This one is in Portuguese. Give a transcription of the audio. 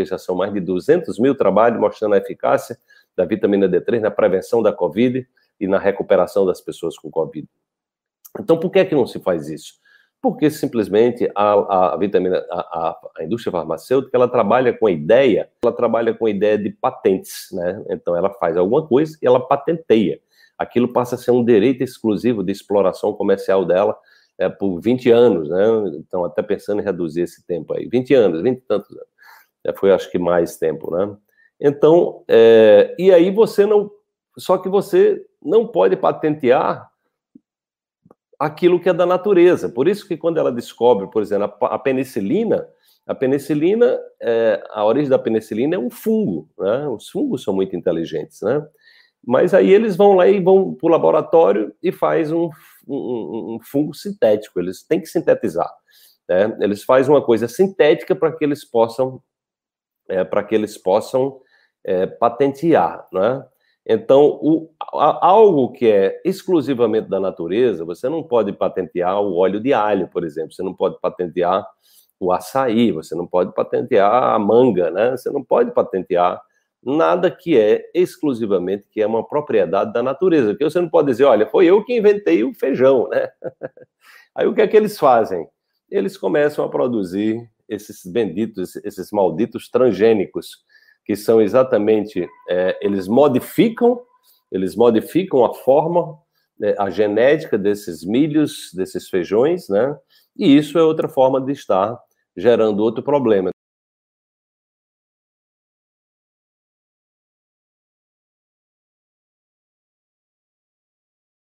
porque já são mais de 200 mil trabalhos mostrando a eficácia da vitamina D3 na prevenção da Covid e na recuperação das pessoas com Covid. Então, por que é que não se faz isso? Porque simplesmente a, a vitamina, a, a, indústria farmacêutica, ela trabalha com a ideia, ela trabalha com a ideia de patentes, né? Então, ela faz alguma coisa e ela patenteia. Aquilo passa a ser um direito exclusivo de exploração comercial dela é, por 20 anos, né? Então, até pensando em reduzir esse tempo aí. 20 anos, 20 e tantos anos. Foi, acho que, mais tempo, né? Então, é, e aí você não. Só que você não pode patentear aquilo que é da natureza. Por isso que quando ela descobre, por exemplo, a penicilina, a penicilina, é, a origem da penicilina é um fungo, né? Os fungos são muito inteligentes, né? Mas aí eles vão lá e vão para o laboratório e faz um, um, um, fungo sintético. Eles têm que sintetizar. Né? Eles fazem uma coisa sintética para que eles possam, é, para que eles possam é, patentear, né? Então, o, a, algo que é exclusivamente da natureza, você não pode patentear o óleo de alho, por exemplo, você não pode patentear o açaí, você não pode patentear a manga, né? Você não pode patentear nada que é exclusivamente que é uma propriedade da natureza, porque você não pode dizer, olha, foi eu que inventei o feijão, né? Aí o que é que eles fazem? Eles começam a produzir esses benditos, esses malditos transgênicos, que são exatamente, é, eles modificam, eles modificam a forma, né, a genética desses milhos, desses feijões, né? E isso é outra forma de estar gerando outro problema.